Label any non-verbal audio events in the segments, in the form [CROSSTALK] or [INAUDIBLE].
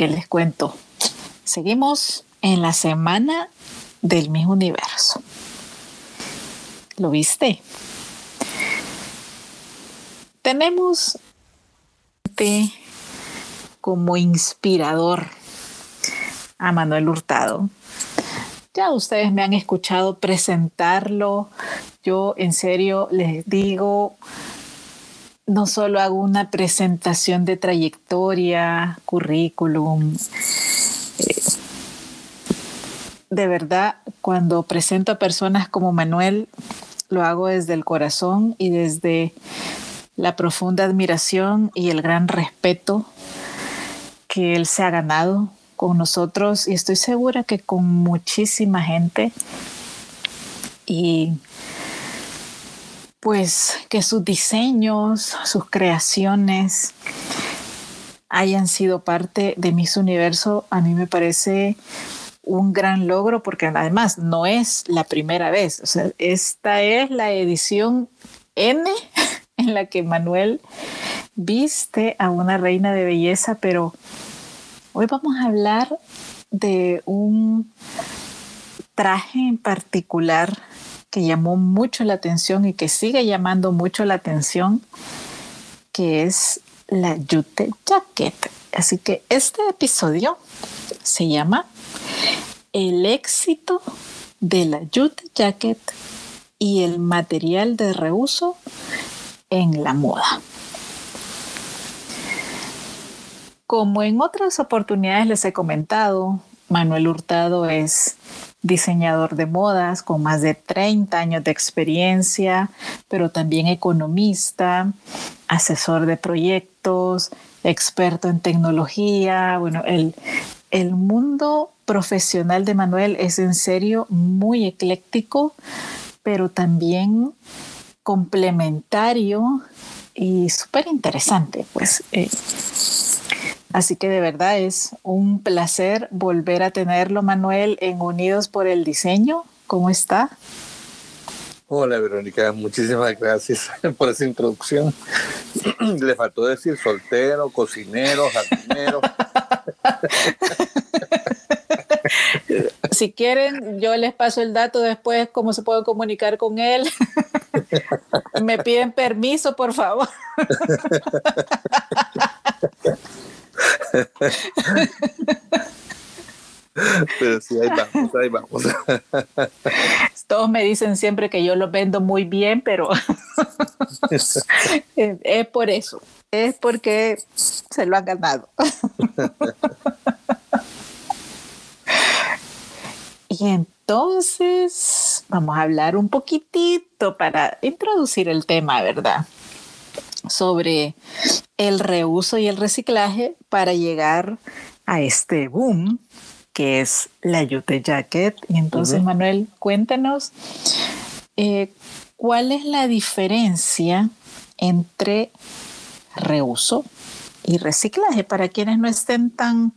¿qué les cuento? Seguimos en la semana del mismo universo. ¿Lo viste? Tenemos como inspirador a Manuel Hurtado. Ya ustedes me han escuchado presentarlo. Yo en serio les digo, no solo hago una presentación de trayectoria, currículum. Eh, de verdad, cuando presento a personas como Manuel, lo hago desde el corazón y desde la profunda admiración y el gran respeto que él se ha ganado con nosotros y estoy segura que con muchísima gente y pues que sus diseños, sus creaciones hayan sido parte de Miss Universo, a mí me parece un gran logro porque además no es la primera vez, o sea, esta es la edición N [LAUGHS] en la que Manuel viste a una reina de belleza, pero hoy vamos a hablar de un traje en particular que llamó mucho la atención y que sigue llamando mucho la atención, que es la Jute Jacket. Así que este episodio se llama El éxito de la Jute Jacket y el material de reuso en la moda. Como en otras oportunidades les he comentado, Manuel Hurtado es diseñador de modas con más de 30 años de experiencia, pero también economista, asesor de proyectos, experto en tecnología. Bueno, el, el mundo profesional de Manuel es en serio muy ecléctico, pero también complementario y súper interesante, pues. Eh, así que de verdad es un placer volver a tenerlo, Manuel, en Unidos por el Diseño. ¿Cómo está? Hola, Verónica. Muchísimas gracias [LAUGHS] por esa introducción. [CLEARS THROAT] Le faltó decir soltero, cocinero, jardinero. [LAUGHS] si quieren, yo les paso el dato después, cómo se puede comunicar con él. [LAUGHS] Me piden permiso, por favor. Todos me dicen siempre que yo los vendo muy bien, pero [LAUGHS] es por eso, es porque se lo han ganado. Y entonces vamos a hablar un poquitito para introducir el tema, ¿verdad? Sobre el reuso y el reciclaje para llegar a este boom que es la Yute Jacket. Y entonces, Manuel, cuéntanos eh, cuál es la diferencia entre reuso y reciclaje para quienes no estén tan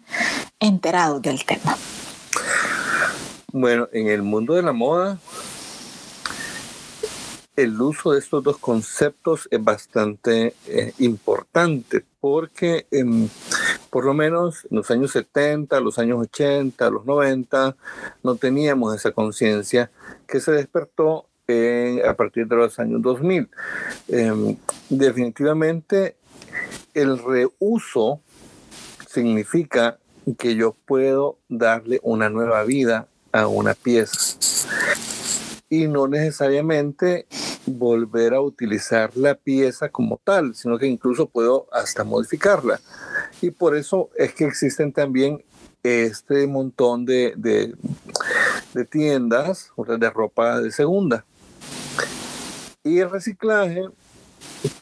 enterados del tema. Bueno, en el mundo de la moda, el uso de estos dos conceptos es bastante eh, importante porque em, por lo menos en los años 70, los años 80, los 90, no teníamos esa conciencia que se despertó a partir de los años 2000. Em, definitivamente el reuso significa que yo puedo darle una nueva vida a una pieza y no necesariamente volver a utilizar la pieza como tal, sino que incluso puedo hasta modificarla. Y por eso es que existen también este montón de, de, de tiendas de ropa de segunda. Y el reciclaje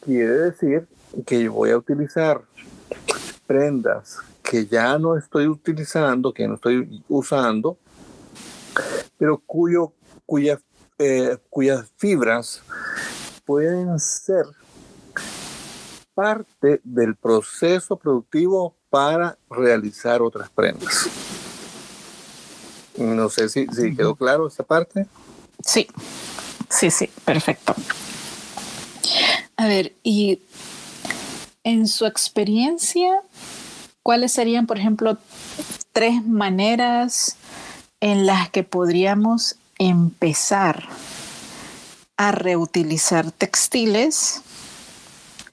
quiere decir que voy a utilizar prendas que ya no estoy utilizando, que no estoy usando, pero cuyo, cuya, eh, cuyas fibras pueden ser parte del proceso productivo para realizar otras prendas. No sé si, si quedó claro esta parte. Sí, sí, sí, perfecto. A ver, y en su experiencia, ¿cuáles serían, por ejemplo, tres maneras en las que podríamos empezar a reutilizar textiles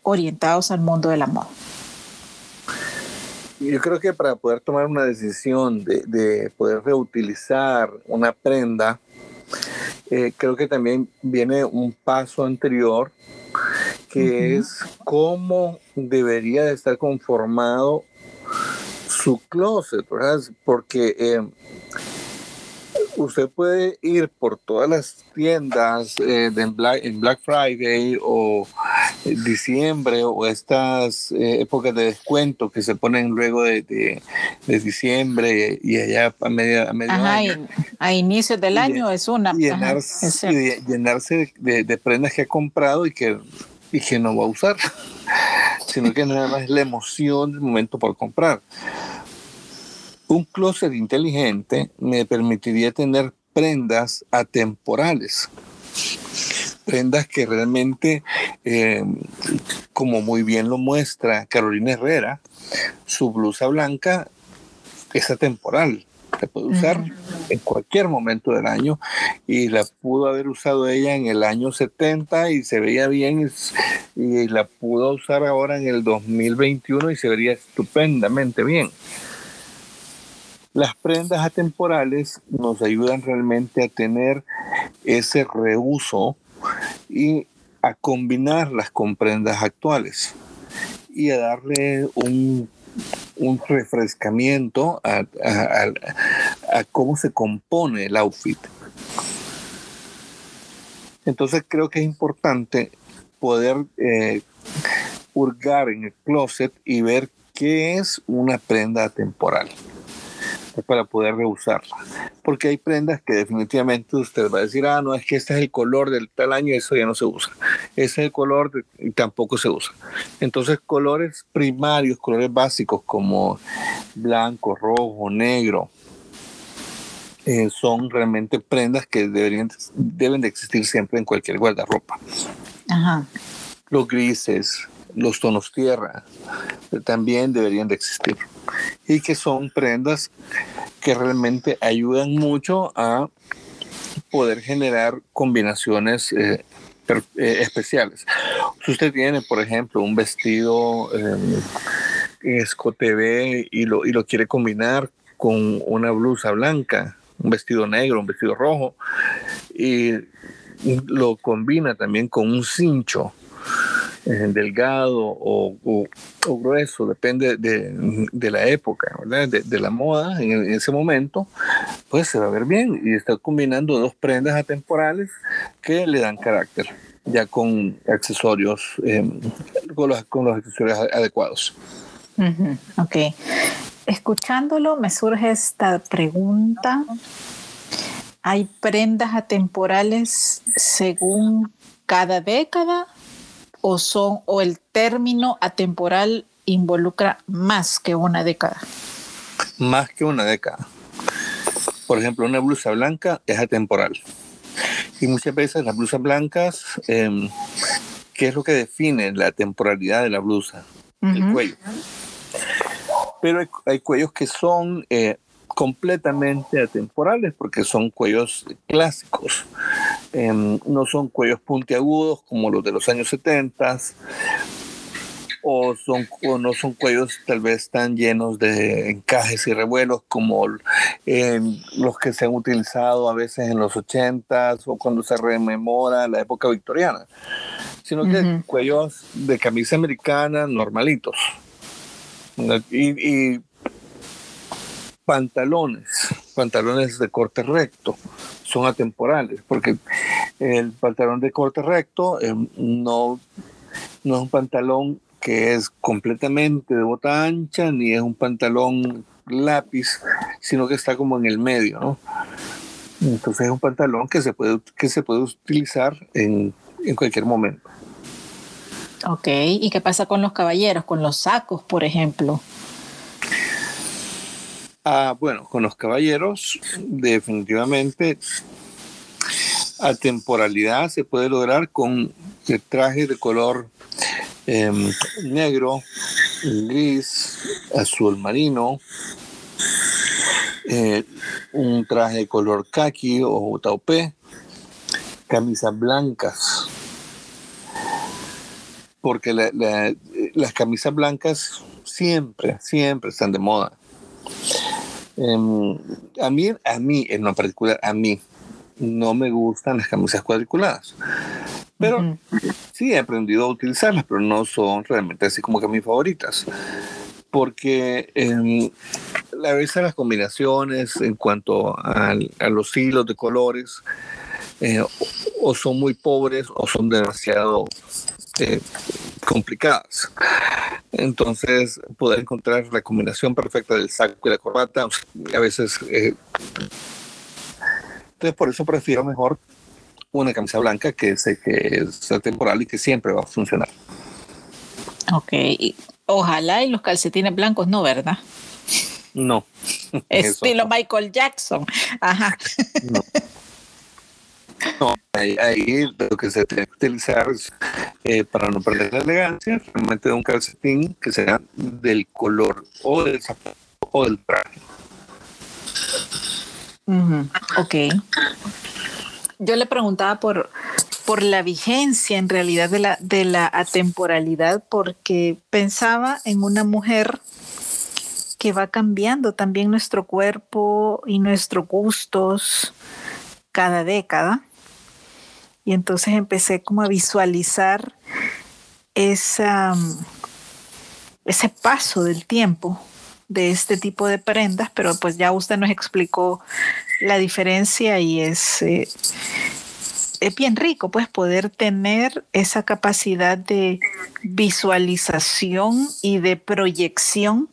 orientados al mundo de la moda? Yo creo que para poder tomar una decisión de, poder reutilizar una prenda, eh, creo que también viene un paso anterior, que es cómo debería de estar conformado su closet, ¿verdad? Porque eh, usted puede ir por todas las tiendas eh, en, Black, Friday o diciembre o estas eh, épocas de descuento que se ponen luego de, diciembre y allá a media, a medio año. a inicios del año es una. Llenarse, llenarse de, prendas que ha comprado y que, y que no va a usar, [LAUGHS] sino que nada más es la emoción del momento por comprar. Un closet inteligente me permitiría tener prendas atemporales, prendas que realmente, eh, como muy bien lo muestra Carolina Herrera, su blusa blanca es atemporal, se puede usar en cualquier momento del año y la pudo haber usado ella en el año 70 y se veía bien y la pudo usar ahora en el 2021 y se vería estupendamente bien. Las prendas atemporales nos ayudan realmente a tener ese reuso y a combinarlas con prendas actuales y a darle un, refrescamiento a, cómo se compone el outfit. Entonces creo que es importante poder eh, hurgar en el closet y ver qué es una prenda temporal para poder reusarla. Porque hay prendas que definitivamente usted va a decir, ah, no, es que este es el color del tal año eso ya no se usa. Ese es el color y tampoco se usa. Entonces, colores primarios, colores básicos como blanco, rojo, negro, eh, son realmente prendas que deberían, deben de existir siempre en cualquier guardarropa. Ajá. Los grises, los tonos tierra, también deberían de existir. Y que son prendas que realmente ayudan mucho a poder generar combinaciones eh, eh, especiales. Si usted tiene, por ejemplo, un vestido eh, escote B y lo, y lo quiere combinar con una blusa blanca, un vestido negro, un vestido rojo, y lo combina también con un cincho delgado o, grueso, depende de, la época, De, la moda en, ese momento, pues se va a ver bien y está combinando dos prendas atemporales que le dan carácter, ya con accesorios, em, con, los, con, los, accesorios adecuados. Ok. Escuchándolo, me surge esta pregunta. ¿Hay prendas atemporales según cada década o son o el término atemporal involucra más que una década? Más que una década. Por ejemplo, una blusa blanca es atemporal. Y muchas veces las blusas blancas, em, ¿qué es lo que define la temporalidad de la blusa? El cuello. Pero hay, cuellos que son eh, completamente atemporales porque son cuellos clásicos. Em, no son cuellos puntiagudos como los de los años 70 o, son, no son cuellos tal vez tan llenos de encajes y revuelos como em, los que se han utilizado a veces en los 80 o cuando se rememora la época victoriana, sino que cuellos de camisa americana normalitos. Y, y pantalones, pantalones de corte recto, son atemporales, porque el pantalón de corte recto eh, no, no es un pantalón que es completamente de bota ancha, ni es un pantalón lápiz, sino que está como en el medio. Entonces es un pantalón que se puede, que se puede utilizar en, en cualquier momento. Ok, ¿y qué pasa con los caballeros, con los sacos, por ejemplo? Ah, bueno, con los caballeros, definitivamente, a temporalidad se puede lograr con trajes de color em, negro, gris, azul marino, eh, un traje color khaki o taupé, camisas blancas, porque las camisas blancas siempre, siempre están de moda. Em, a mí, a mí en lo particular, a mí no me gustan las camisas cuadriculadas. Pero sí he aprendido a utilizarlas, pero no son realmente así como que mis favoritas. Porque eh, a veces las combinaciones en cuanto a, los hilos de colores eh, o son muy pobres o son demasiado eh, complicadas. Entonces, poder encontrar la combinación perfecta del saco y la corbata, a veces... Eh, entonces, por eso prefiero mejor una camisa blanca que sé que es temporal y que siempre va a funcionar. Ok, ojalá y los calcetines blancos no, ¿verdad? No. [LAUGHS] Estilo Michael Jackson. Ajá. No. No, ahí, lo que se tiene que utilizar eh, para no perder la elegancia, realmente un calcetín que sea del color o del zapato o del traje. Ok. Yo le preguntaba por, por la vigencia en realidad de la, de la atemporalidad, porque pensaba en una mujer que va cambiando también nuestro cuerpo y nuestros gustos cada década. Y entonces empecé como a visualizar esa, ese paso del tiempo de este tipo de prendas, pero pues ya usted nos explicó la diferencia y es, eh, es bien rico pues poder tener esa capacidad de visualización y de proyección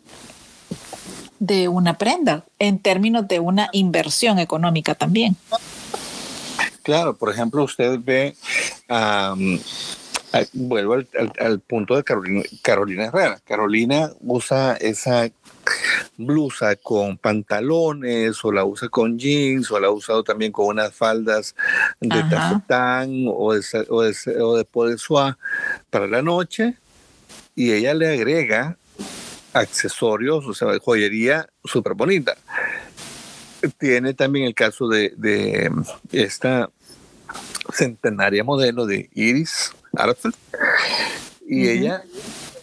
de una prenda en términos de una inversión económica también. Claro, por ejemplo, usted ve, vuelvo al, punto de Carolina, Carolina Herrera. Carolina usa esa blusa con pantalones o la usa con jeans o la ha usado también con unas faldas de tafetán o de, o de, o de para la noche y ella le agrega accesorios, o sea, joyería súper bonita. Tiene también el caso de, de esta centenaria modelo de Iris Arthur. Y ella,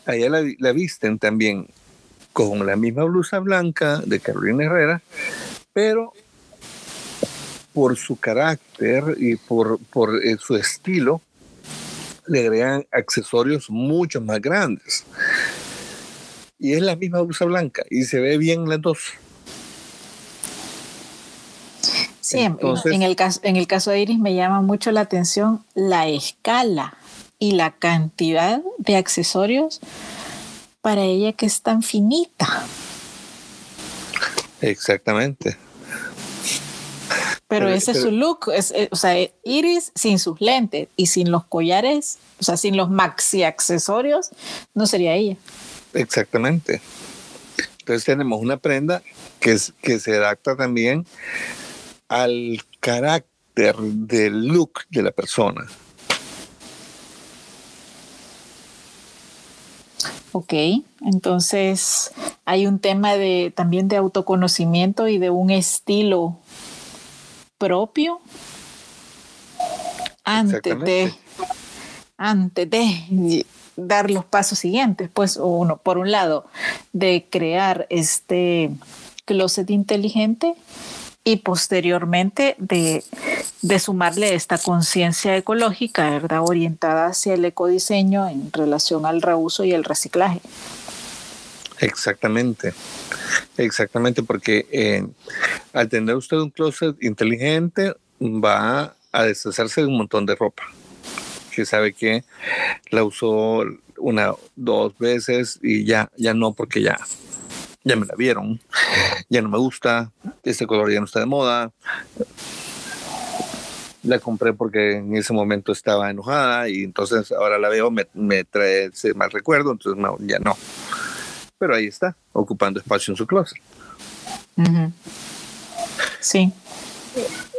a ella la, visten también con la misma blusa blanca de Carolina Herrera, pero por su carácter y por, por eh, su estilo, le agregan accesorios mucho más grandes. Y es la misma blusa blanca y se ve bien las dos. Sí, en, el caso, en el caso de Iris me llama mucho la atención la escala y la cantidad de accesorios para ella que es tan finita. Exactamente. Pero, ese es su look, es, eh, o sea, Iris sin sus lentes y sin los collares, o sea, sin los maxi accesorios, no sería ella. Exactamente. Entonces tenemos una prenda que, que se adapta también al carácter del look de la persona. Ok, entonces hay un tema de también de autoconocimiento y de un estilo propio antes de antes de dar los pasos siguientes, pues uno por un lado de crear este closet inteligente y posteriormente de, sumarle esta conciencia ecológica, ¿verdad? Orientada hacia el ecodiseño en relación al reuso y el reciclaje. Exactamente, exactamente, porque eh, al tener usted un closet inteligente va a deshacerse de un montón de ropa que sabe que la usó una, dos veces y ya, ya no, porque ya ya me la vieron, ya no me gusta, este color ya no está de moda. La compré porque en ese momento estaba enojada y entonces ahora la veo, me, trae ese mal recuerdo, entonces ya no. Pero ahí está, ocupando espacio en su closet. Sí.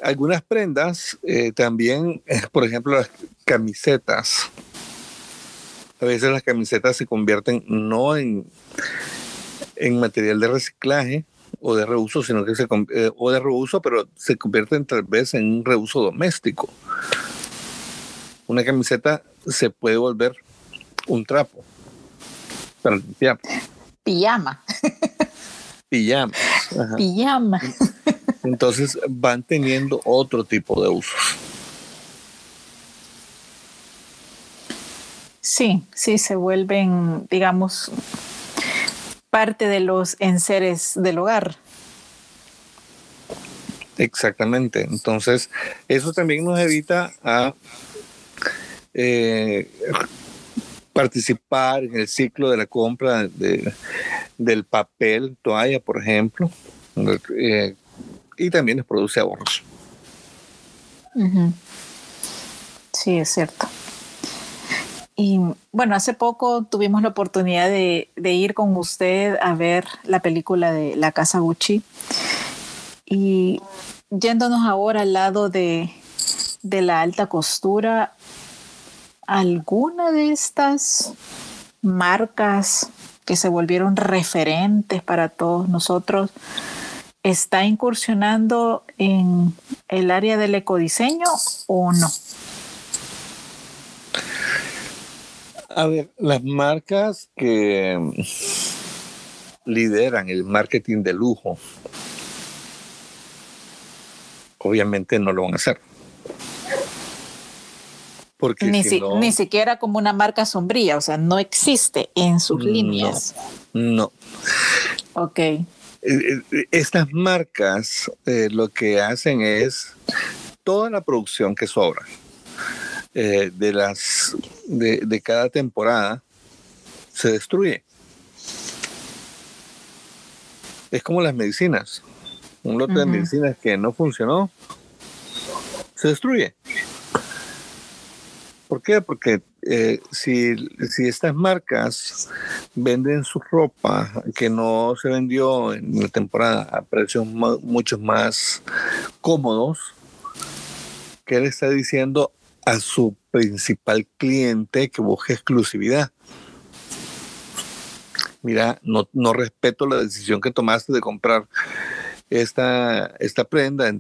Algunas prendas eh, también, por ejemplo, las camisetas. A veces las camisetas se convierten no en en material de reciclaje o de reuso, sino que se eh, o de reuso, pero se convierte tal vez en un reuso doméstico. Una camiseta se puede volver un trapo para limpiar. Pijama. Pijama. Pijama. Entonces van teniendo otro tipo de usos. Sí, sí, se vuelven, digamos, parte de los enseres del hogar. Exactamente. Entonces, eso también nos evita a eh, participar en el ciclo de la compra de, del papel, toalla, por ejemplo, eh, y también les produce ahorros. Sí, es cierto. Y bueno, hace poco tuvimos la oportunidad de, ir con usted a ver la película de La Casa Gucci. Y yéndonos ahora al lado de, de la alta costura, alguna de estas marcas que se volvieron referentes para todos nosotros está incursionando en el área del ecodiseño o no? A ver, las marcas que lideran el marketing de lujo, obviamente no lo van a hacer ni, siquiera como una marca sombría, o sea, no existe en sus líneas. No. Ok. Eh, eh, estas marcas eh, lo que hacen es toda la producción que sobra de, las, de, cada temporada se destruye. Es como las medicinas. Un lote de medicinas que no funcionó, se destruye. ¿Por qué? Porque eh, si, estas marcas venden su ropa que no se vendió en la temporada a precios mucho más cómodos, ¿qué le está diciendo a su principal cliente que busque exclusividad? Mira, no, respeto la decisión que tomaste de comprar esta, esta prenda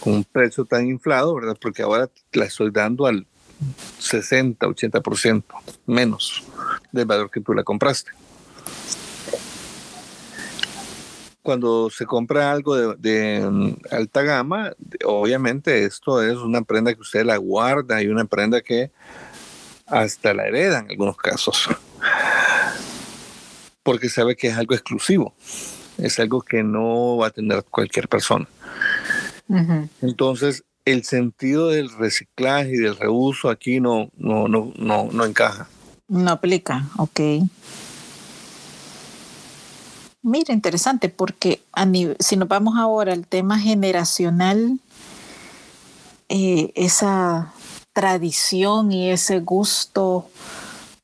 con un precio tan inflado, ¿verdad? Porque ahora la estoy dando al 60, 80% menos del valor que tú la compraste. Cuando se compra algo de, mm, alta gama, obviamente esto es una prenda que usted la guarda y una prenda que hasta la hereda en algunos casos, porque sabe que es algo exclusivo, es algo que no va a tener cualquier persona. Entonces, el sentido del reciclaje y del reuso aquí no, no, no, no, no encaja. No aplica, ok. Mira, interesante, porque si nos vamos ahora al tema generacional, eh, esa tradición y ese gusto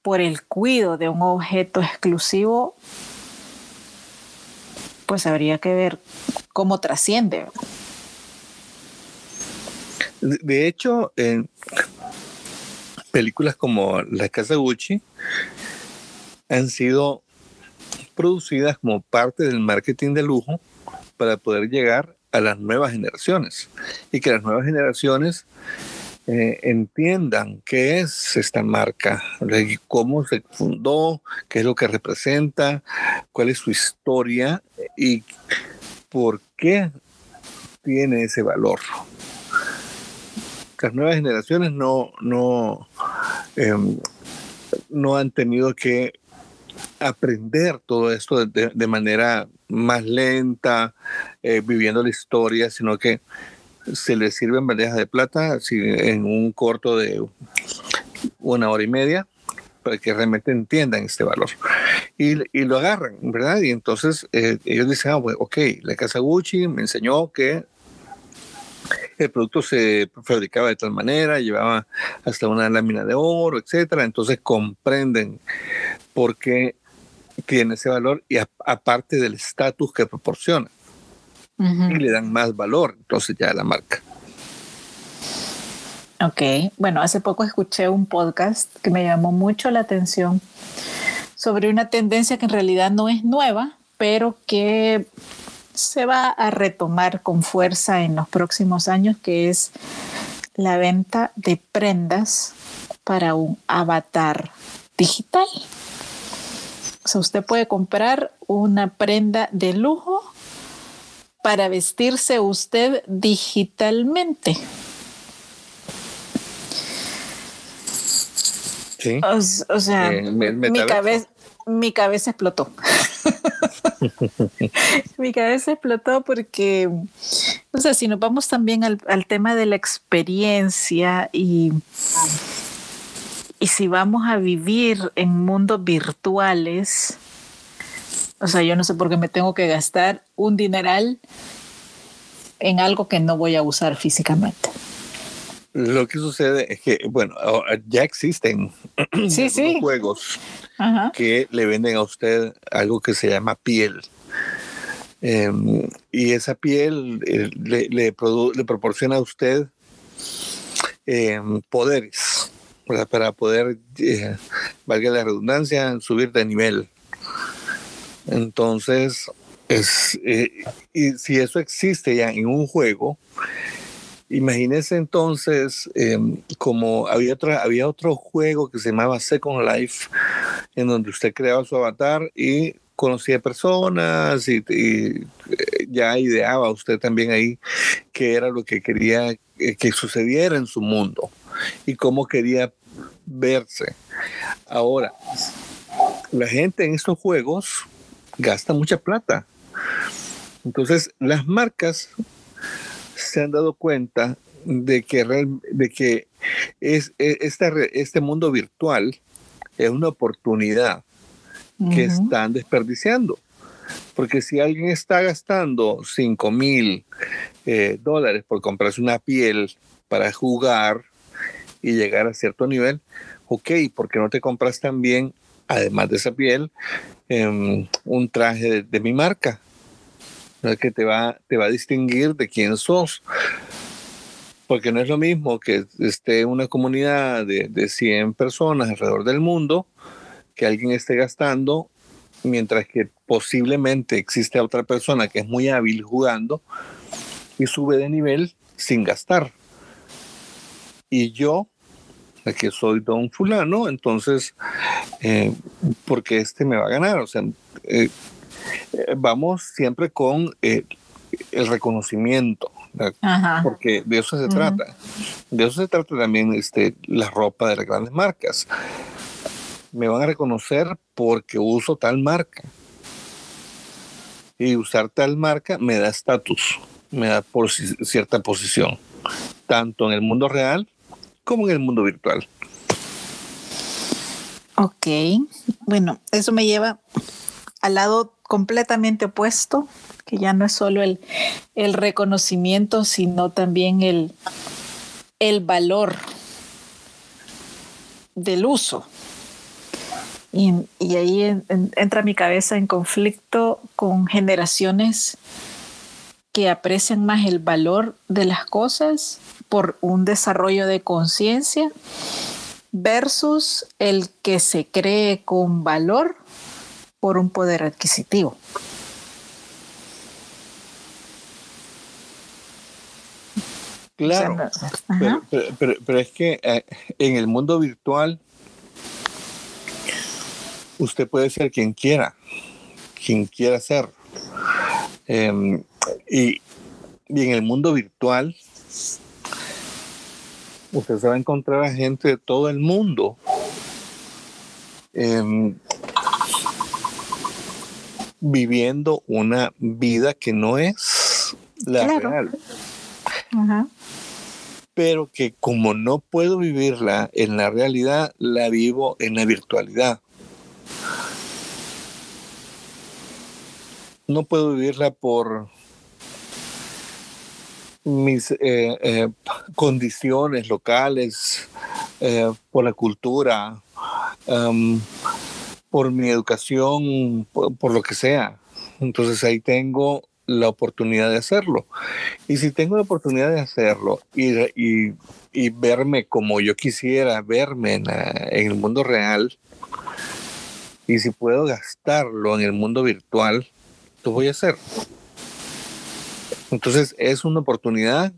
por el cuidado de un objeto exclusivo, pues habría que ver cómo trasciende. De hecho, en películas como La Casa Gucci han sido producidas como parte del marketing de lujo para poder llegar a las nuevas generaciones. Y que las nuevas generaciones eh, entiendan qué es esta marca, cómo se fundó, qué es lo que representa, cuál es su historia y por qué tiene ese valor. Las nuevas generaciones no, no, em, no han tenido que aprender todo esto de, manera más lenta, eh, viviendo la historia, sino que se les sirven bandejas de plata en un corto de una hora y media para que realmente entiendan este valor. Y, y lo agarran, ¿verdad? Y entonces eh, ellos dicen, ah, ok, la casa Gucci me enseñó que el producto se fabricaba de tal manera, llevaba hasta una lámina de oro, etcétera. Entonces comprenden por qué tiene ese valor y aparte del estatus que proporciona. Y le dan más valor entonces ya a la marca. Ok, bueno, hace poco escuché un podcast que me llamó mucho la atención sobre una tendencia que en realidad no es nueva, pero que se va a retomar con fuerza en los próximos años, que es la venta de prendas para un avatar digital. O sea, usted puede comprar una prenda de lujo para vestirse usted digitalmente. Sí. O, sea, Eh, mi, cabeza, mi cabeza explotó. [LAUGHS] mi cabeza explotó porque, o sea, si nos vamos también al, al tema de la experiencia y, y si vamos a vivir en mundos virtuales, o sea, yo no sé por qué me tengo que gastar un dineral en algo que no voy a usar físicamente. Lo que sucede es que, bueno, ya existen [CLEARS THROAT] Sí, algunos sí. juegos Ajá. que le venden a usted algo que se llama piel. Em, y esa piel eh, le, le le proporciona a usted em, poderes para poder, eh, valga la redundancia, subir de nivel. Entonces, es, eh, y si eso existe ya en un juego, imagínese entonces em, como había, otra, había otro juego que se llamaba Second Life, en donde usted creaba su avatar y conocía personas y, y, eh, ya ideaba usted también ahí qué era lo que quería eh, que sucediera en su mundo y cómo quería verse. Ahora, la gente en estos juegos gasta mucha plata. Entonces, las marcas se han dado cuenta de que, real- de que es, es- esta este mundo virtual es una oportunidad que están desperdiciando. Porque si alguien está gastando 5 mil eh, dólares por comprarse una piel para jugar y llegar a cierto nivel, ok, ¿por qué no te compras también, además de esa piel, em, un traje de, mi marca? que te va, te va a distinguir de quién sos. Porque no es lo mismo que esté una comunidad de, de 100 personas alrededor del mundo que alguien esté gastando, mientras que posiblemente existe otra persona que es muy hábil jugando y sube de nivel sin gastar. Y yo, que soy don fulano, entonces, eh, porque este me va a ganar? O sea, eh, eh, vamos siempre con eh, el reconocimiento, porque de eso se trata. De eso se trata también este, la ropa de las grandes marcas. Me van a reconocer porque uso tal marca. Y usar tal marca me da estatus, me da posi- cierta posición, tanto en el mundo real como en el mundo virtual. Ok, bueno, eso me lleva al lado completamente opuesto, que ya no es solo el, el reconocimiento, sino también el, el valor del uso. Y, y ahí en- en- entra mi cabeza en conflicto con generaciones que aprecian más el valor de las cosas por un desarrollo de conciencia versus el que se cree con valor por un poder adquisitivo. Claro, O sea, no- pero, ajá. pero- pero- pero es que eh, en el mundo virtual usted puede ser quien quiera, quien quiera ser. Em, y, y en el mundo virtual usted se va a encontrar a gente de todo el mundo. em, viviendo una vida que no es la Claro. real Ajá. pero que como no puedo vivirla en la realidad, la vivo en la virtualidad. No puedo vivirla por mis eh, eh, condiciones locales, eh, por la cultura, em, por mi educación, por, lo que sea. Entonces ahí tengo la oportunidad de hacerlo. Y si tengo la oportunidad de hacerlo y, y- y verme como yo quisiera verme en, la- en el mundo real, y si puedo gastarlo en el mundo virtual, proyecto voy a hacer. Entonces es una oportunidad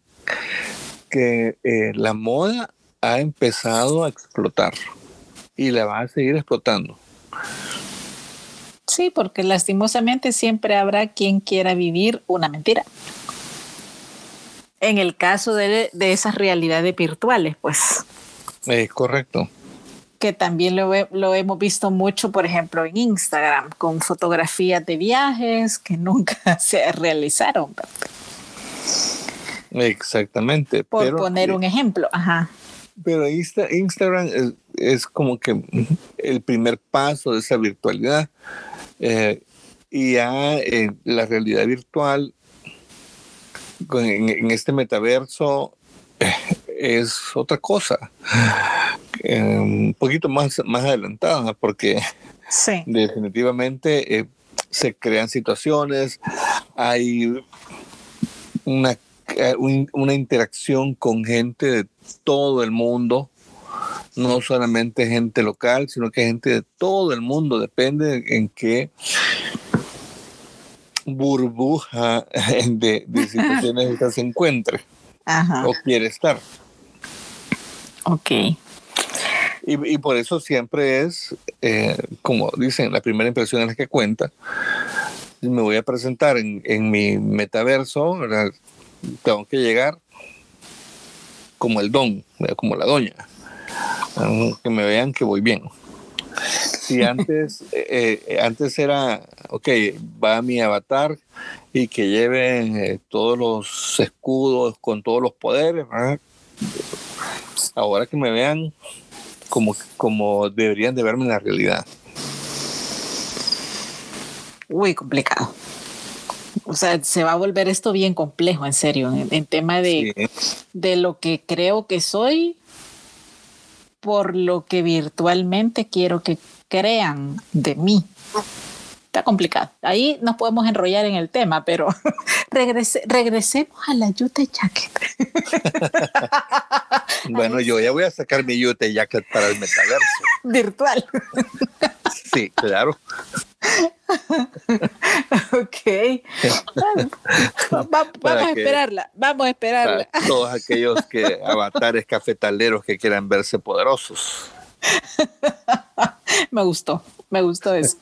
que eh, la moda ha empezado a explotar y la va a seguir explotando. Sí, porque lastimosamente siempre habrá quien quiera vivir una mentira. En el caso de, de esas realidades virtuales, pues. Es correcto. Que también lo, lo, hemos visto mucho, por ejemplo, en Instagram, con fotografías de viajes que nunca [LAUGHS] se realizaron. Exactamente. Por poner un ejemplo, ajá. Pero Instagram es, como que el primer paso de esa virtualidad. Eh, y ya eh, la realidad virtual en, este metaverso eh, es otra cosa. un poquito más, más adelantada, porque definitivamente se crean situaciones, hay una eh, una interacción con gente de todo el mundo, no solamente gente local, sino que gente de todo el mundo, depende en qué burbuja [LAUGHS] de, de situaciones [LAUGHS] se encuentre o quiere estar. Ok. Y, por eso siempre es, eh, como dicen, la primera impresión es la que cuenta. Me voy a presentar en, en mi metaverso, ¿verdad? tengo que llegar como el don, como la doña, que me vean que voy bien. Si [LAUGHS] antes, eh, eh, antes era, ok, va mi avatar y que lleve eh, todos los escudos con todos los poderes, ahora que me vean como, como deberían de verme en la realidad. Uy, complicado o sea, se va a volver esto bien complejo, en serio, en, tema de, de lo que creo que soy por lo que virtualmente quiero que crean de mí. Está complicado. Ahí nos podemos enrollar en el tema, pero [LAUGHS] regresemos a la Yute Jacket. [LAUGHS] bueno, yo ya voy a sacar mi Yute Jacket para el metaverso. Virtual. sí, claro. [LAUGHS] [LAUGHS] vamos a esperarla, vamos a esperarla. todos aquellos que [LAUGHS] avatares cafetaleros que quieran verse poderosos. [LAUGHS] me gustó, me gustó eso.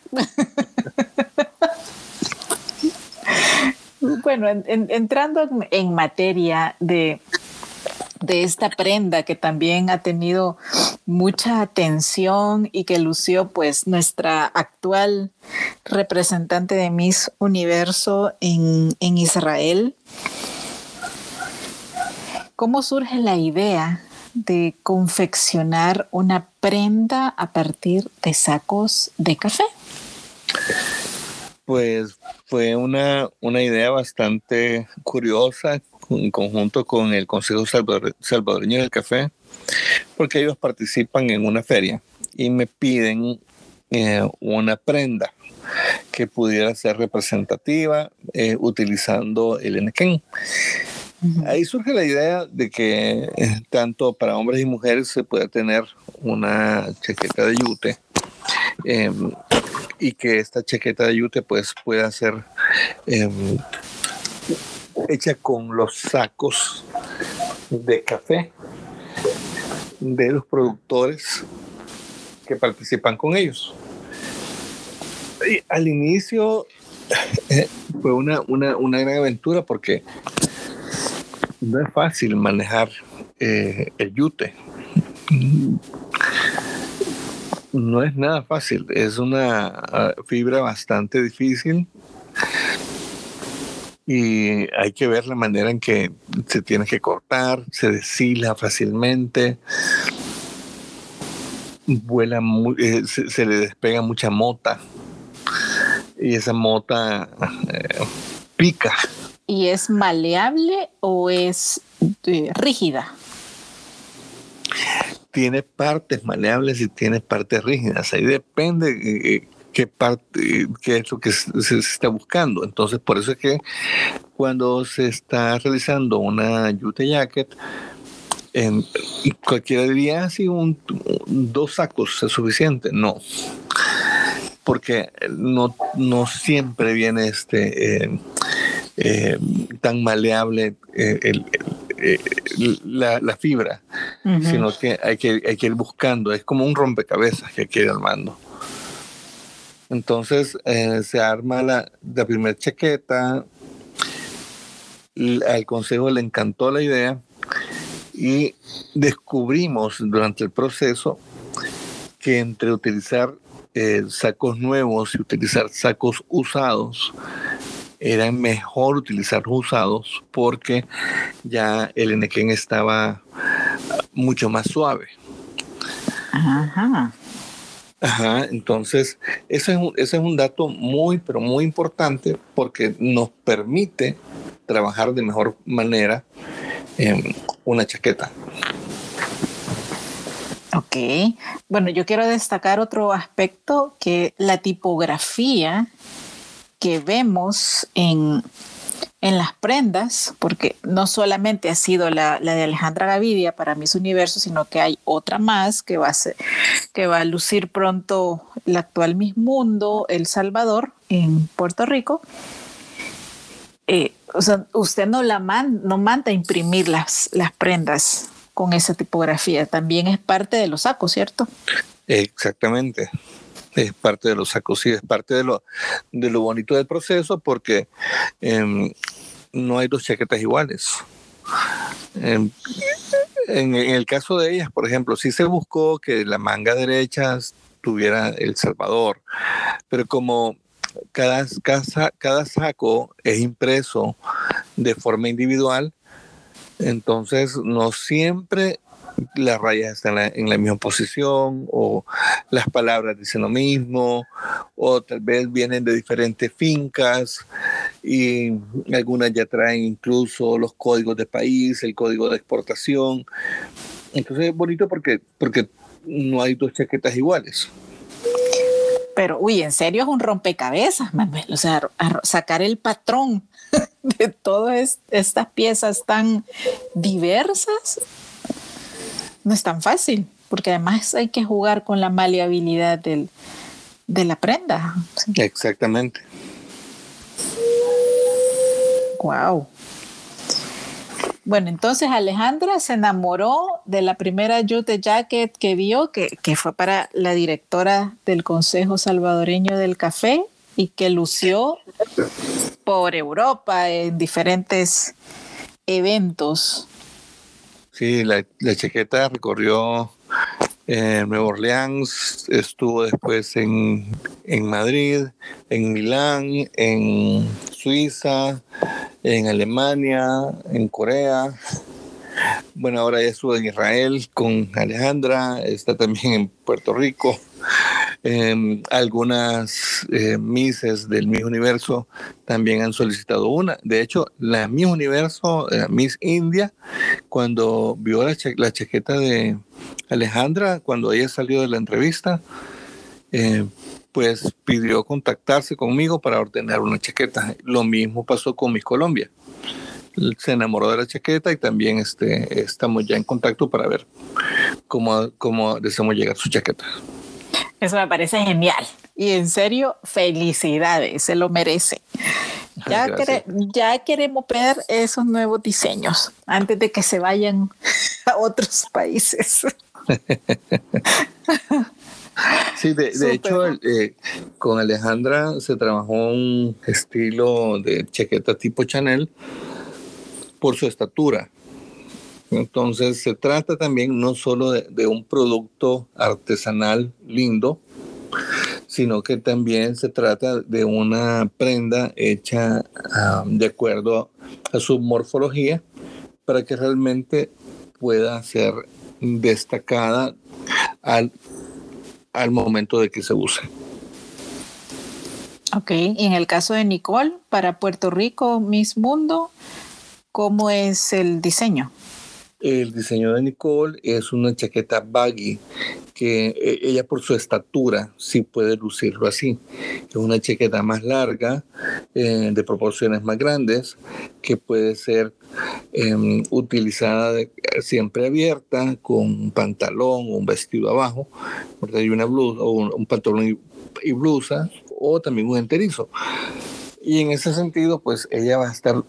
bueno, entrando en materia de de esta prenda que también ha tenido mucha atención y que lució pues nuestra actual representante de Miss Universo en, en Israel. ¿Cómo surge la idea de confeccionar una prenda a partir de sacos de café? Pues fue una, una idea bastante curiosa en conjunto con el Consejo Salvadoreño del Café, porque ellos participan en una feria y me piden eh, una prenda que pudiera ser representativa eh, utilizando el enequén. Ahí surge la idea de que eh, tanto para hombres y mujeres se puede tener una chaqueta de yute em, y que esta chaqueta de yute pues pueda ser em, hecha con los sacos de café de los productores que participan con ellos. Al inicio eh, fue una, una, gran aventura porque no es fácil manejar eh, el yute. No es nada fácil, es una ah, fibra bastante difícil y hay que ver la manera en que se tiene que cortar, se deshila fácilmente, vuela, eh, se, le despega mucha mota y esa mota eh, pica. ¿Y es maleable o es eh, rígida? Tiene partes maleables y tiene partes rígidas. Ahí depende qué parte, qué es lo que se, está buscando. Entonces, por eso es que cuando se está realizando una yute jacket, en, cualquiera diría, así, un, dos sacos es suficiente. No. porque no, no siempre viene este eh, eh, tan maleable la, fibra, sino que hay, que hay que ir buscando, es como un rompecabezas que hay que ir armando. Entonces se arma la, la primera chaqueta, al consejo le encantó la idea y descubrimos durante el proceso que entre utilizar eh, sacos nuevos y utilizar sacos usados, era mejor utilizar usados porque ya el enequén estaba mucho más suave. Ajá. Ajá, entonces ese es, un, dato muy, pero muy importante porque nos permite trabajar de mejor manera una chaqueta. Ok, bueno, yo quiero destacar otro aspecto que la tipografía que vemos en, en las prendas, porque no solamente ha sido la, de Alejandra Gavidia para Miss Universo, sino que hay otra más que va a, ser, que va a lucir pronto la actual Miss Mundo, El Salvador, en Puerto Rico. Eh, o sea, usted no la man, no manda a imprimir las, las prendas con esa tipografía. También es parte de los sacos, ¿cierto? Exactamente. Es parte de los sacos, y es parte de lo, de lo bonito del proceso porque em, no hay dos chaquetas iguales. En, el caso de ellas, por ejemplo, sí se buscó que la manga derecha tuviera El Salvador, pero como cada, cada, cada saco es impreso de forma individual, entonces, no siempre las rayas están en la, misma posición o las palabras dicen lo mismo o tal vez vienen de diferentes fincas y algunas ya traen incluso los códigos de país, el código de exportación. Entonces es bonito porque, porque no hay dos chaquetas iguales. Pero, uy, en serio es un rompecabezas, Manuel. O sea, sacar el patrón [LAUGHS] de todas estas piezas tan diversas no es tan fácil, porque además hay que jugar con la maleabilidad del, de la prenda. Exactamente. Wow. Bueno, entonces Alejandra se enamoró de la primera Jute Jacket que vio, que, que fue para la directora del Consejo Salvadoreño del Café y que lució por Europa en diferentes eventos. Sí, la, chaqueta recorrió eh, Nueva Orleans, estuvo después en, en, Madrid, en Milán, en Suiza, en Alemania, en Corea. Bueno, ahora ya estuvo en Israel con Alejandra, está también en Puerto Rico. Em, algunas eh, Misses del Miss Universo también han solicitado una. De hecho, la Miss Universo, eh, Miss India, cuando vio la, la, chaqueta de Alejandra, cuando ella salió de la entrevista, eh, pues pidió contactarse conmigo para ordenar una chaqueta. Lo mismo pasó con Miss Colombia. Se enamoró de la chaqueta y también este, estamos ya en contacto para ver cómo, cómo deseamos llegar su chaqueta. Eso me parece genial. Y en serio, felicidades, se lo merece. Ya, ya queremos ver esos nuevos diseños antes de que se vayan [LAUGHS] a otros países. [LAUGHS] Sí, de, hecho, eh, con Alejandra se trabajó un estilo de chaqueta tipo Chanel por su estatura. Entonces se trata también no solo de, un producto artesanal lindo, sino que también se trata de una prenda hecha de acuerdo a su morfología para que realmente pueda ser destacada al, al momento de que se use. Ok, y en el caso de Nicole, para Puerto Rico, Miss Mundo, ¿cómo es el diseño? El diseño de Nicole es una chaqueta baggy que eh, ella por su estatura sí puede lucirlo así. Es una chaqueta más larga, eh, de proporciones más grandes, que puede ser em, utilizada siempre abierta con un pantalón o un vestido abajo, hay una blusa o un, pantalón y blusa o también un enterizo. Y en ese sentido, pues ella va a estar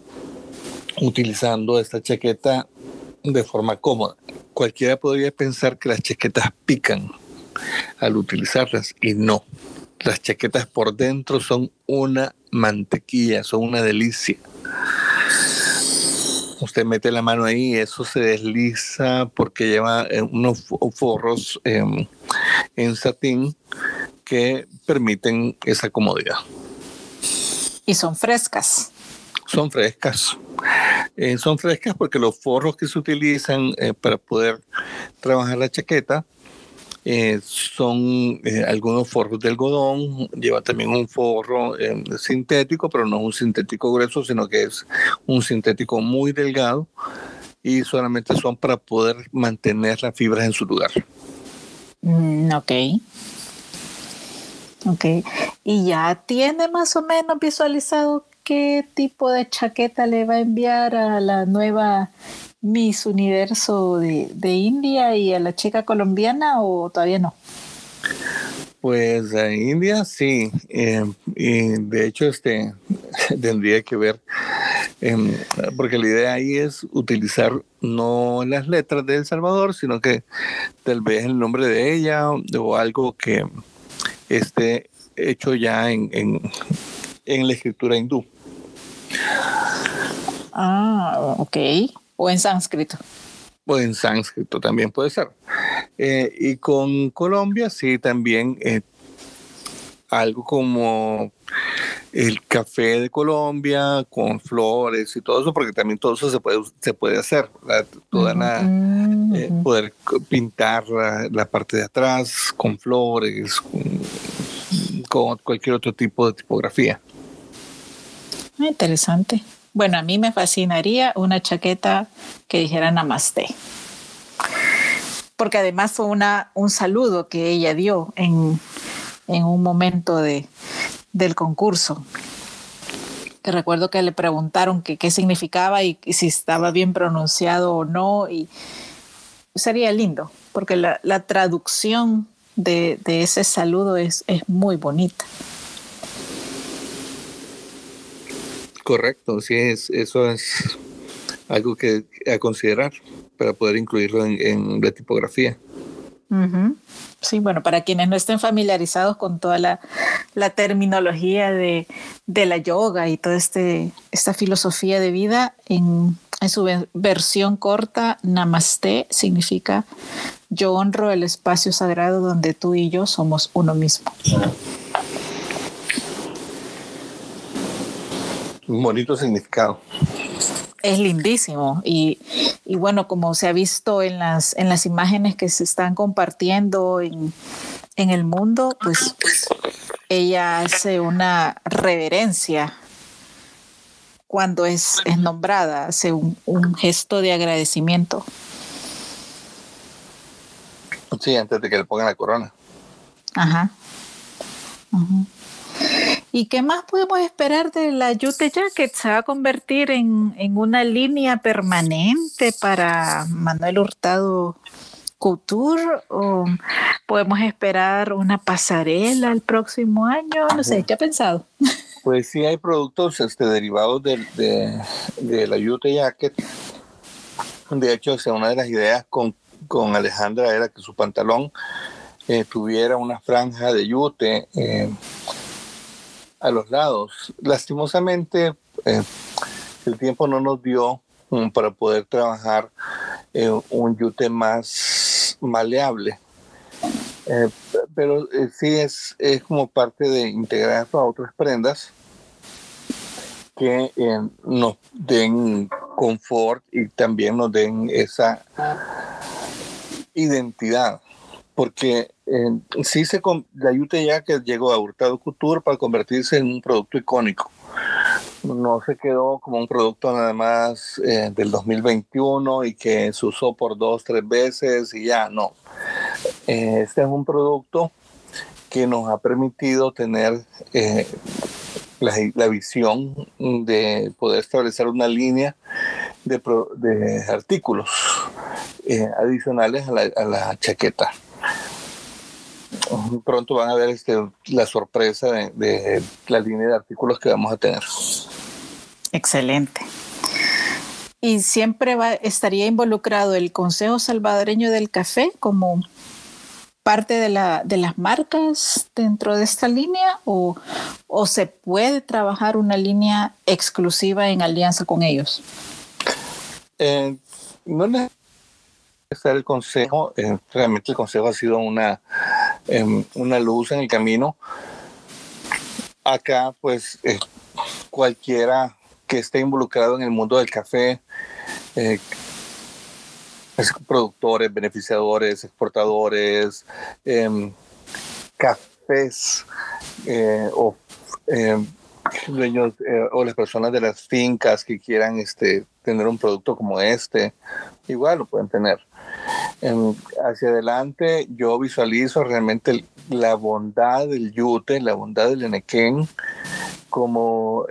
utilizando esta chaqueta de forma cómoda. Cualquiera podría pensar que las chaquetas pican al utilizarlas y no. Las chaquetas por dentro son una mantequilla, son una delicia. Usted mete la mano ahí, eso se desliza porque lleva eh, unos forros em, en satín que permiten esa comodidad. Y son frescas. Son frescas. Eh, son frescas porque los forros que se utilizan eh, para poder trabajar la chaqueta eh, son algunos forros de algodón, lleva también un forro sintético, pero no un sintético grueso, sino que es un sintético muy delgado y solamente son para poder mantener las fibras en su lugar. Mm, ok. Ok. ¿Y ya tiene más o menos visualizado qué tipo de chaqueta le va a enviar a la nueva Miss Universo de, India y a la chica colombiana o todavía no? Pues a India sí, eh, y de hecho este [LAUGHS] tendría que ver, em, porque la idea ahí es utilizar no las letras de El Salvador, sino que tal vez el nombre de ella o, algo que esté hecho ya en, en la escritura hindú. Ah, ok. O en sánscrito. O en sánscrito también puede ser. Eh, y con Colombia sí también eh, algo como el café de Colombia con flores y todo eso, porque también todo eso se puede, se puede hacer. toda eh, poder pintar la, parte de atrás con flores, con cualquier otro tipo de tipografía. Ah, interesante. Bueno, a mí me fascinaría una chaqueta que dijera Namaste. Porque además fue una, un saludo que ella dio en, un momento de, del concurso. Que recuerdo que le preguntaron qué significaba y, si estaba bien pronunciado o no. Y sería lindo, porque la, traducción de, ese saludo es, es muy bonita. Correcto, sí, es, eso es algo que a considerar para poder incluirlo en, la tipografía. Sí, bueno, para quienes no estén familiarizados con toda la, terminología de, la yoga y toda este, esta filosofía de vida, en, en su versión corta, Namaste significa yo honro el espacio sagrado donde tú y yo somos uno mismo. Bonito significado. Es lindísimo y, bueno, como se ha visto en las, en las imágenes que se están compartiendo en, el mundo, pues ella hace una reverencia cuando es, nombrada, hace un, gesto de agradecimiento. Sí, antes de que le pongan la corona. Ajá. ¿Y qué más podemos esperar de la Yute Jacket? ¿Se va a convertir en, una línea permanente para Manuel Hurtado Couture? ¿O podemos esperar una pasarela el próximo año? No sé, ¿qué ha pensado? [LAUGHS] Pues sí, hay productos este, derivados de, la Yute Jacket. De hecho, una de las ideas con, Alejandra era que su pantalón eh, tuviera una franja de yute. Eh, a los lados. Lastimosamente, eh, el tiempo no nos dio um, para poder trabajar eh, un yute más maleable. Eh, pero sí es, es como parte de integrar a otras prendas que nos den confort y también nos den esa identidad porque eh, sí se la Yute ya que llegó a Hurtado Couture para convertirse en un producto icónico. No se quedó como un producto nada más eh, del 2021 y que se usó por dos, tres veces y ya, no. Eh, este es un producto que nos ha permitido tener la, la, visión de poder establecer una línea de, de artículos adicionales la, a la chaqueta. Pronto van a ver este, la sorpresa de, la línea de artículos que vamos a tener. Excelente. ¿Y siempre va, estaría involucrado el Consejo Salvadoreño del Café como parte de, la, de las marcas dentro de esta línea o, o se puede trabajar una línea exclusiva en alianza con ellos? Eh, no necesariamente el consejo, eh, realmente el consejo ha sido una, una luz en el camino. Acá, pues, eh, cualquiera que esté involucrado en el mundo del café, eh, productores, beneficiadores, exportadores, em, cafés eh, o em, dueños eh, o las personas de las fincas que quieran este, tener un producto como este, igual lo pueden tener. Em, hacia adelante yo visualizo realmente la bondad del yute, la bondad del enequén como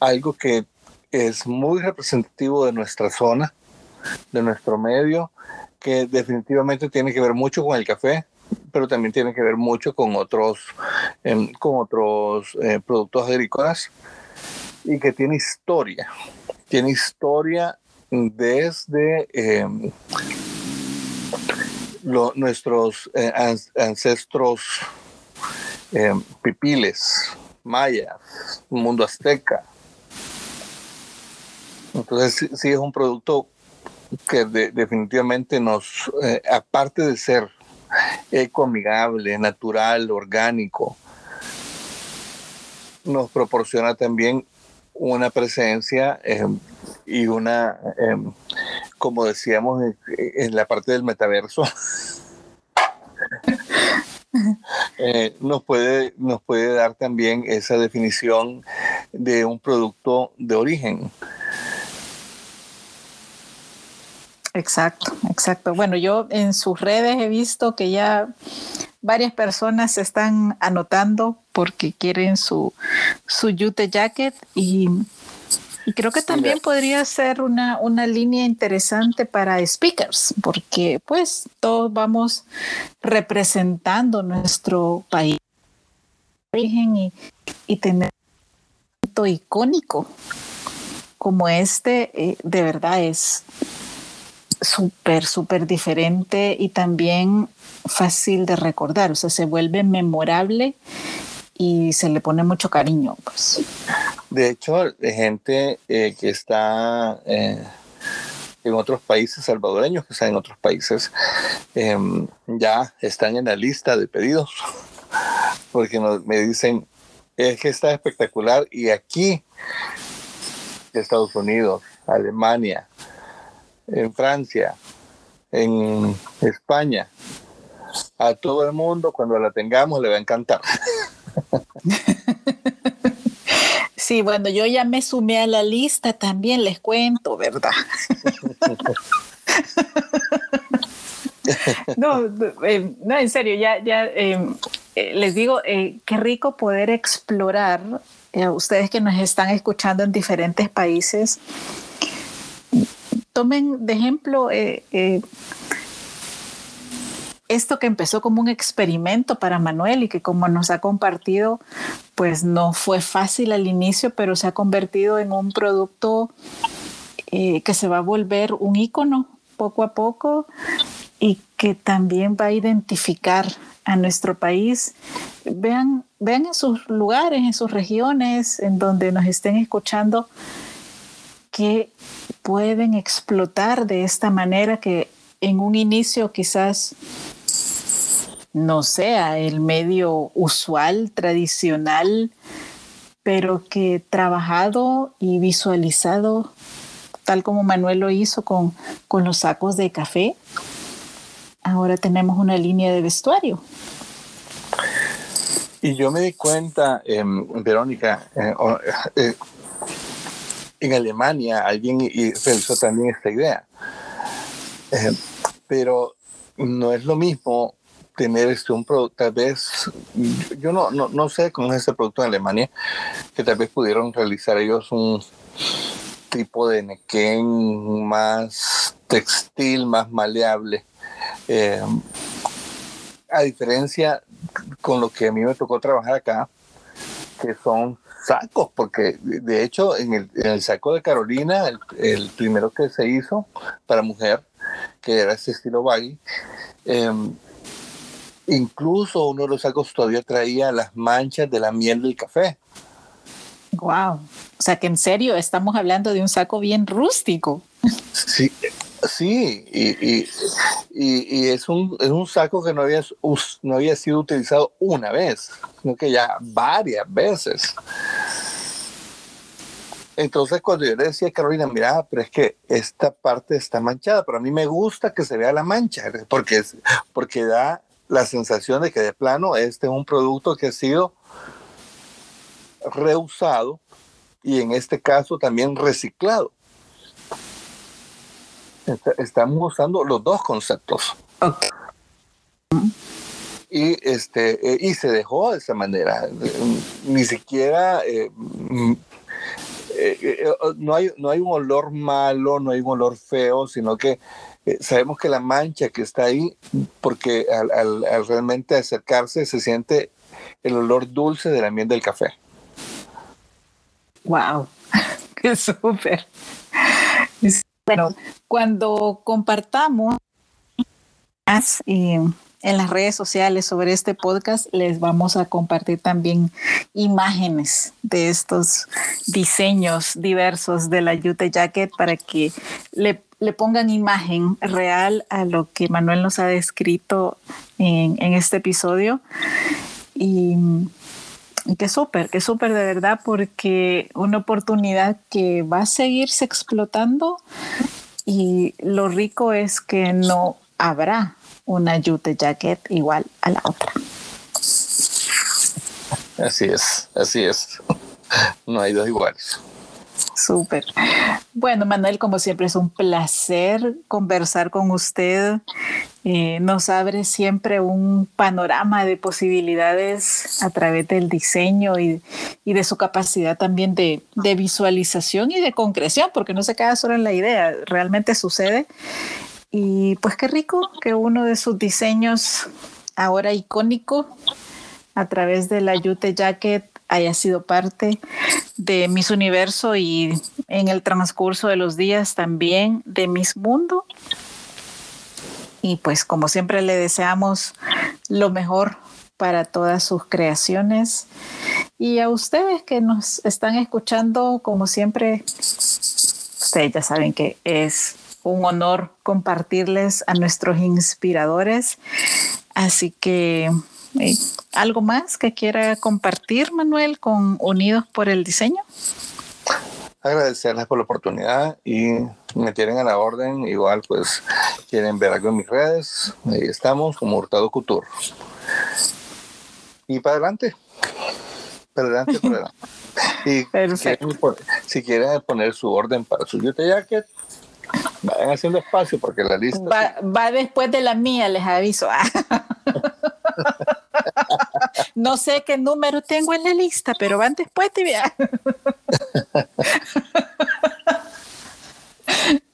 algo que es muy representativo de nuestra zona, de nuestro medio, que definitivamente tiene que ver mucho con el café, pero también tiene que ver mucho con otros, em, con otros eh, productos agrícolas y que tiene historia. Tiene historia desde em, nuestros eh, ancestros em, pipiles, mayas, mundo azteca, entonces sí, es un producto que definitivamente nos, eh, aparte de ser ecoamigable, natural, orgánico, nos proporciona también una presencia em, y una, em, como decíamos en, la parte del metaverso, [LAUGHS] eh, nos, puede, nos puede dar también esa definición de un producto de origen. Exacto, exacto. Bueno, yo en sus redes he visto que ya varias personas se están anotando porque quieren su, su Yute Jacket y, creo que también podría ser una, una línea interesante para speakers, porque pues todos vamos representando nuestro país origen y, y tener un icónico como este, eh, de verdad es súper, súper diferente y también fácil de recordar, o sea, se vuelve memorable y se le pone mucho cariño. Pues. De hecho, gente eh, que está eh, en otros países, salvadoreños que están en otros países, em, ya están en la lista de pedidos, [LAUGHS] porque me dicen, es que está espectacular y aquí, Estados Unidos, Alemania, en Francia, en España. A todo el mundo, cuando la tengamos, le va a encantar. [LAUGHS] Sí, bueno, yo ya me sumé a la lista también, les cuento, ¿verdad? [LAUGHS] no, eh, no, en serio, ya, ya eh, eh, les digo, qué rico poder explorar, ustedes que nos están escuchando en diferentes países, tomen de ejemplo eh, eh, esto que empezó como un experimento para Manuel y que como nos ha compartido, pues no fue fácil al inicio, pero se ha convertido en un producto eh, que se va a volver un icono poco a poco y que también va a identificar a nuestro país. Vean, vean en sus lugares, en sus regiones, en donde nos estén escuchando, que pueden explotar de esta manera que en un inicio quizás no sea el medio usual, tradicional, pero que trabajado y visualizado, tal como Manuel lo hizo con, los sacos de café, ahora tenemos una línea de vestuario. Y yo me di cuenta, em, Verónica, eh, eh, en Alemania alguien realizó también esta idea. Eh, pero no es lo mismo tener este un producto, tal vez, yo no, no, no, sé con este producto en Alemania, que tal vez pudieron realizar ellos un tipo de nequén más textil, más maleable. Eh, a diferencia con lo que a mí me tocó trabajar acá, que son sacos, porque de hecho en el, saco de Carolina, el, primero que se hizo para mujer, que era ese estilo baggy, em, incluso uno de los sacos todavía traía las manchas de la miel del café. Wow. O sea que en serio estamos hablando de un saco bien rústico. Sí, sí, y, y, es, un, es, un, saco que no había, no había sido utilizado una vez, sino que ya varias veces. Entonces cuando yo le decía a Carolina, mira, pero es que esta parte está manchada, pero a mí me gusta que se vea la mancha, porque, porque da la sensación de que de plano este es un producto que ha sido reusado y en este caso también reciclado. Estamos usando los dos conceptos. Y, este, eh, y se dejó de esa manera. Ni siquiera eh, mm, eh, no, hay, no hay un olor malo, no hay un olor feo, sino que sabemos que la mancha que está ahí, porque al, al realmente acercarse se siente el olor dulce de la miel del café. Wow, [LAUGHS] qué súper. Bueno, cuando compartamos en las redes sociales sobre este podcast, les vamos a compartir también imágenes de estos diseños diversos de la Yute Jacket para que le, le pongan imagen real a lo que Manuel nos ha descrito en, en este episodio. Y Qué súper, qué súper de verdad, porque una oportunidad que va a seguirse explotando y lo rico es que no habrá una Jute Jacket igual a la otra. Así es, así es. [LAUGHS] No hay dos iguales. Súper. Bueno, Manuel, como siempre es un placer conversar con usted. Eh, nos abre siempre un panorama de posibilidades a través del diseño y, de su capacidad también de, de, visualización y de concreción, porque no se queda solo en la idea, realmente sucede. Y pues qué rico que uno de sus diseños ahora icónico a través de la Yute Jacket haya sido parte de Miss Universo y en el transcurso de los días también de Miss Mundo. Y pues como siempre le deseamos lo mejor para todas sus creaciones. Y a ustedes que nos están escuchando, como siempre, ustedes ya saben que es un honor compartirles a nuestros inspiradores. Así que eh, ¿Algo más que quiera compartir, Manuel, con Unidos por el Diseño? Agradecerles por la oportunidad y me tienen a la orden. Igual, pues, quieren ver algo en mis redes. Ahí estamos, como Hurtado Couture. Y para adelante. Para adelante, para adelante. [LAUGHS] Y si quieren poner su orden para su Yute Jacket, vayan haciendo espacio porque la lista. Va, va después de la mía, les aviso. [LAUGHS] no sé qué número tengo en la lista, pero van después de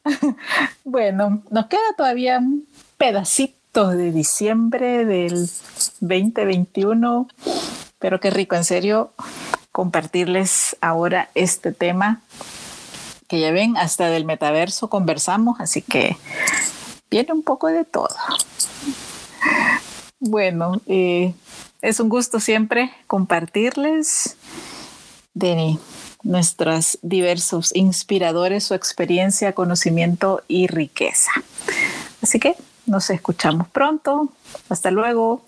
[LAUGHS] bueno, nos queda todavía un pedacito de diciembre del 2021, pero qué rico, en serio, compartirles ahora este tema que ya ven, hasta del metaverso conversamos, así que viene un poco de todo. Bueno, eh, es un gusto siempre compartirles de nuestros diversos inspiradores, su experiencia, conocimiento y riqueza. Así que nos escuchamos pronto. Hasta luego.